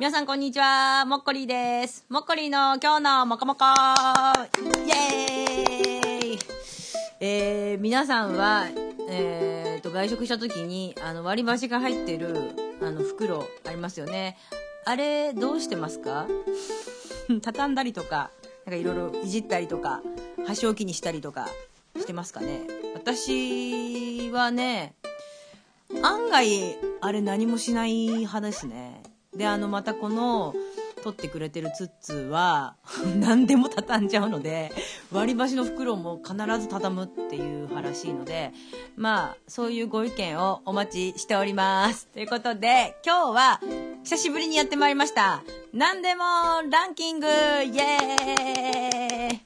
皆さんこんにちは。もっこりです。もっこりの今日のもこもこイエーイえー、皆さんは、えーと、外食した時に、あの、割り箸が入ってる、あの、袋ありますよね。あれ、どうしてますか？畳んだりとか、なんかいろいろいじったりとか、箸置きにしたりとかしてますかね。私はね、案外、あれ何もしない派ですね。で、あの、またこの、撮ってくれてるツッツーは、何でも畳んじゃうので、割り箸の袋も必ず畳むっていう派らしいので、まあ、そういうご意見をお待ちしております。ということで、今日は、久しぶりにやってまいりました。何でもランキングイエーイ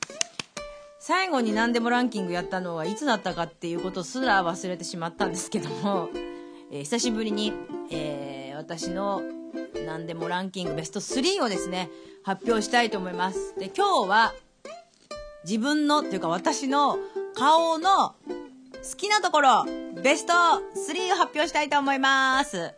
最後に何でもランキングやったのはいつだったかっていうことすら忘れてしまったんですけども、えー久しぶりに、えー私の何でもランキングベスト3をですね、発表したいと思います。で、今日は、自分の、ていうか私の顔の好きなところ、ベスト3を発表したいと思います。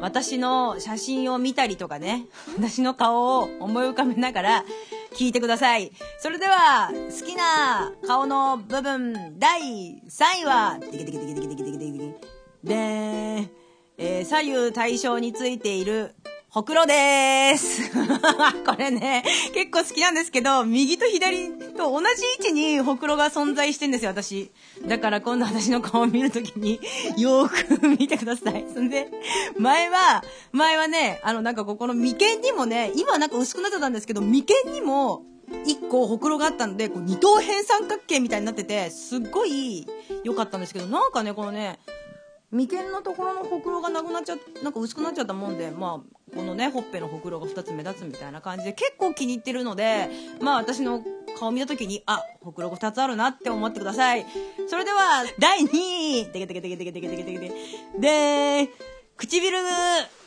私の写真を見たりとかね、私の顔を思い浮かべながら聞いてください。それでは、好きな顔の部分、第3位は、で左右対称についている、ほくろでーす。これね、結構好きなんですけど、右と左と同じ位置にほくろが存在してんですよ、私。だから今度私の顔を見るときに、よーく見てください。そんで、前は、前はね、あの、なんかここの眉間にもね、今なんか薄くなってたんですけど、眉間にも、一個ほくろがあったので、こう二等辺三角形みたいになってて、すっごい良かったんですけど、なんかね、このね、眉間のところのほくろがなくなっちゃなんか薄くなっちゃったもんで、まあ、このね、ほっぺのほくろが2つ目立つみたいな感じで、結構気に入ってるので、まあ私の顔見た時に、あ、ほくろが2つあるなって思ってください。それでは、第2位てけてけてけてけてけてけてけてで唇、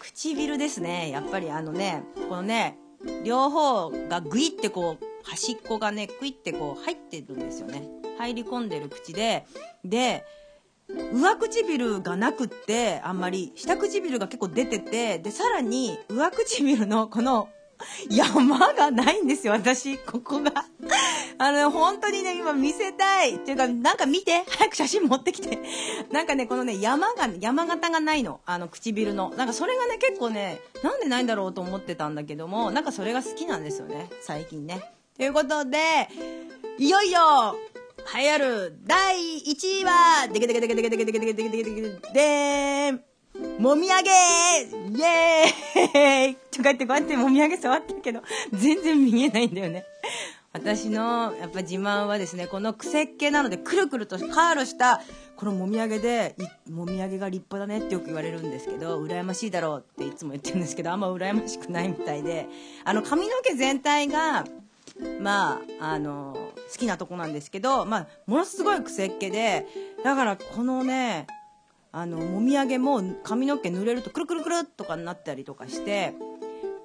唇ですね。やっぱりあのね、このね、両方がグイってこう、端っこがね、グイってこう入ってるんですよね。入り込んでる口で、で、上唇がなくって、あんまり、下唇が結構出てて、で、さらに、上唇のこの、山がないんですよ、私、ここが。あの、本当にね、今見せたい。っていうか、なんか見て、早く写真持ってきて。なんかね、このね、山が、山形がないの。あの、唇の。なんかそれがね、結構ね、なんでないんだろうと思ってたんだけども、なんかそれが好きなんですよね、最近ね。ということで、いよいよ、流行る第1位は、でけでけでけでけでけでけでけでけでけでけでけでーんもみあげイエーイとかってこうやってもみあげ触ってるけど、全然見えないんだよね。私のやっぱ自慢はですね、この癖っ気なので、くるくるとカールした、このもみあげで、もみあげが立派だねってよく言われるんですけど、羨ましいだろうっていつも言ってるんですけど、あんま羨ましくないみたいで、あの髪の毛全体が、まあ、あの、好きなとこなんですけど、まあ、ものすごい癖っ気で、だからこのね、あの、もみあげも髪の毛濡れるとくるくるくるっとかになったりとかして、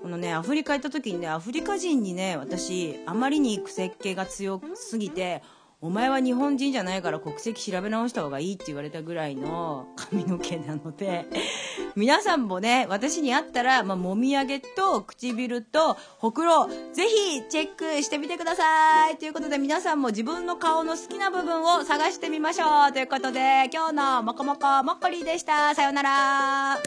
このね、アフリカ行った時にね、アフリカ人にね、私、あまりに癖っ気が強すぎて、お前は日本人じゃないから国籍調べ直した方がいいって言われたぐらいの髪の毛なので、皆さんもね、私に会ったら、まあ、もみあげと唇とほくろ、ぜひチェックしてみてくださいということで皆さんも自分の顔の好きな部分を探してみましょうということで、今日のもこもこもっこりでした。さようなら。